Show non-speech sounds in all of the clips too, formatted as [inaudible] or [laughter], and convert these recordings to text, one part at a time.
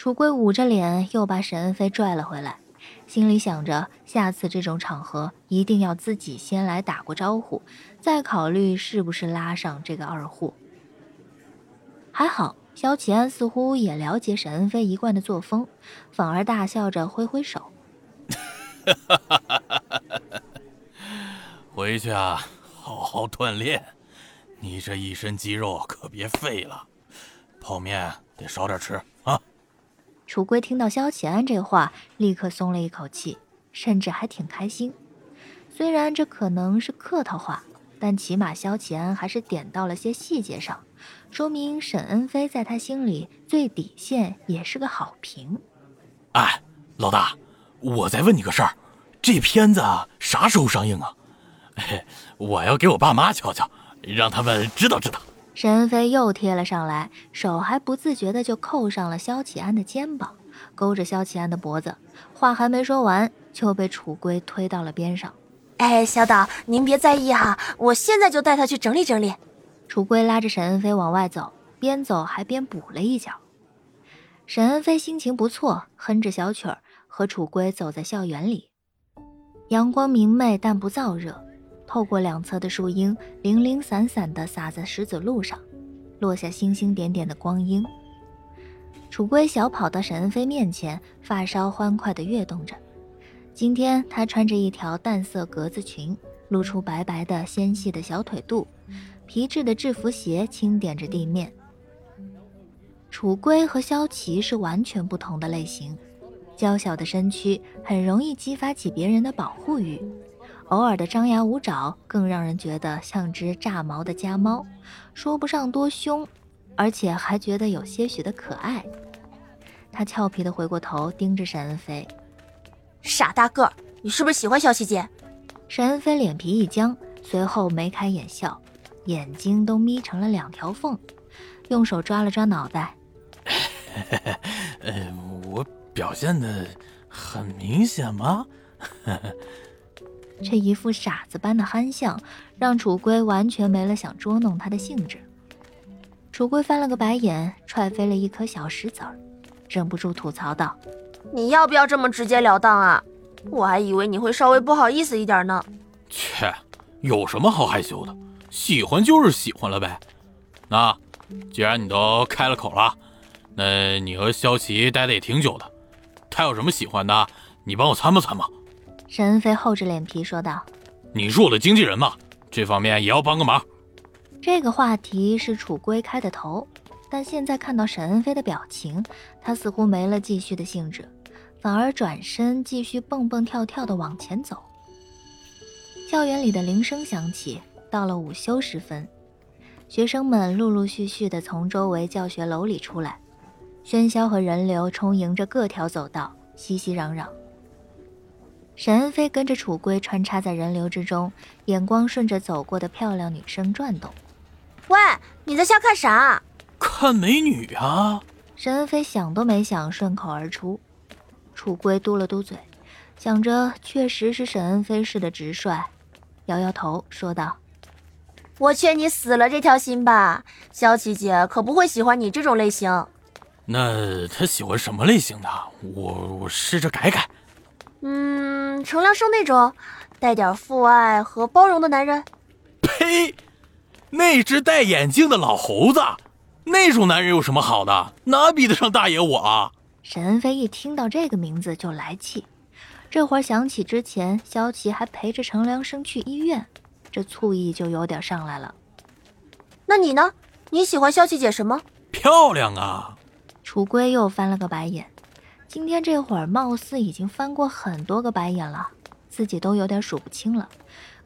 楚归捂着脸，又把沈恩飞拽了回来，心里想着下次这种场合一定要自己先来打过招呼，再考虑是不是拉上这个二货。还好，萧启安似乎也了解沈恩飞一贯的作风，反而大笑着挥挥手：“回去啊，好好锻炼，你这一身肌肉可别废了，泡面得少点吃。”楚归听到萧启安这话，立刻松了一口气，甚至还挺开心。虽然这可能是客套话，但起码萧启安还是点到了些细节上，说明沈恩飞在他心里最底线也是个好评。哎，老大，我再问你个事儿，这片子啥时候上映啊？嘿 [laughs] 我要给我爸妈瞧瞧，让他们知道知道。沈恩飞又贴了上来，手还不自觉的就扣上了萧启安的肩膀，勾着萧启安的脖子。话还没说完，就被楚归推到了边上。哎，小岛，您别在意哈，我现在就带他去整理整理。楚归拉着沈恩飞往外走，边走还边补了一脚。沈恩飞心情不错，哼着小曲儿，和楚归走在校园里。阳光明媚，但不燥热。透过两侧的树荫，零零散散地洒在石子路上，落下星星点点的光阴。楚归小跑到沈恩飞面前，发梢欢快地跃动着。今天她穿着一条淡色格子裙，露出白白的纤细的小腿肚，皮质的制服鞋轻点着地面。楚归和萧琪是完全不同的类型，娇小的身躯很容易激发起别人的保护欲。偶尔的张牙舞爪更让人觉得像只炸毛的家猫，说不上多凶，而且还觉得有些许的可爱。他俏皮的回过头盯着沈恩飞：“傻大个儿，你是不是喜欢小琪姐？”沈恩飞脸皮一僵，随后眉开眼笑，眼睛都眯成了两条缝，用手抓了抓脑袋：“ [laughs] 呃，我表现的很明显吗？” [laughs] 这一副傻子般的憨相，让楚归完全没了想捉弄他的兴致。楚归翻了个白眼，踹飞了一颗小石子儿，忍不住吐槽道：“你要不要这么直截了当啊？我还以为你会稍微不好意思一点呢。”切，有什么好害羞的？喜欢就是喜欢了呗。那既然你都开了口了，那你和萧琪待的也挺久的，他有什么喜欢的，你帮我参谋参谋。沈恩飞厚着脸皮说道：“你是我的经纪人嘛，这方面也要帮个忙。”这个话题是楚归开的头，但现在看到沈恩飞的表情，他似乎没了继续的兴致，反而转身继续蹦蹦跳跳的往前走。校园里的铃声响起，到了午休时分，学生们陆陆续续的从周围教学楼里出来，喧嚣和人流充盈着各条走道，熙熙攘攘。沈恩飞跟着楚归穿插在人流之中，眼光顺着走过的漂亮女生转动。喂，你在瞎看啥？看美女啊！沈恩飞想都没想，顺口而出。楚归嘟了嘟嘴，想着确实是沈恩飞似的直率，摇摇头说道：“我劝你死了这条心吧，萧琪姐可不会喜欢你这种类型。那她喜欢什么类型的？我我试着改改。”嗯，程良生那种带点父爱和包容的男人。呸！那只戴眼镜的老猴子，那种男人有什么好的？哪比得上大爷我啊？沈恩飞一听到这个名字就来气，这会儿想起之前萧琪还陪着程良生去医院，这醋意就有点上来了。那你呢？你喜欢萧琪姐什么？漂亮啊！楚归又翻了个白眼。今天这会儿，貌似已经翻过很多个白眼了，自己都有点数不清了。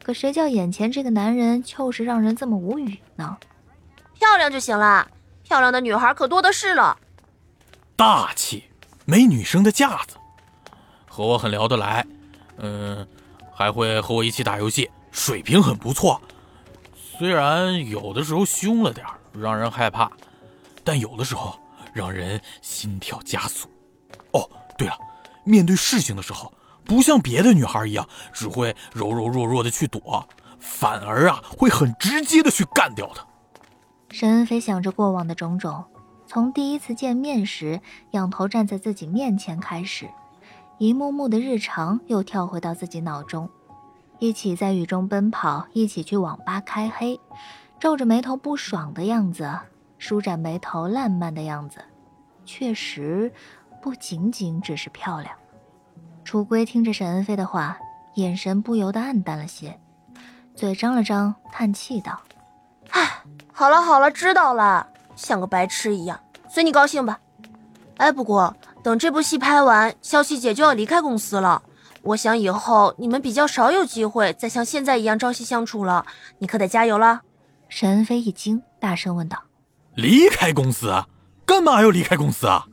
可谁叫眼前这个男人就是让人这么无语呢？漂亮就行了，漂亮的女孩可多的是了。大气，没女生的架子，和我很聊得来，嗯，还会和我一起打游戏，水平很不错。虽然有的时候凶了点让人害怕，但有的时候让人心跳加速。哦，对了，面对事情的时候，不像别的女孩一样，只会柔柔弱弱的去躲，反而啊，会很直接的去干掉他。沈恩飞想着过往的种种，从第一次见面时仰头站在自己面前开始，一幕幕的日常又跳回到自己脑中。一起在雨中奔跑，一起去网吧开黑，皱着眉头不爽的样子，舒展眉头烂漫的样子，确实不仅仅只是漂亮。楚归听着沈恩飞的话，眼神不由得暗淡了些，嘴张了张，叹气道：“唉，好了好了，知道了，像个白痴一样，随你高兴吧。哎，不过等这部戏拍完，萧琪姐就要离开公司了。”我想以后你们比较少有机会再像现在一样朝夕相处了，你可得加油了。沈恩飞一惊，大声问道：“离开公司？干嘛要离开公司啊？”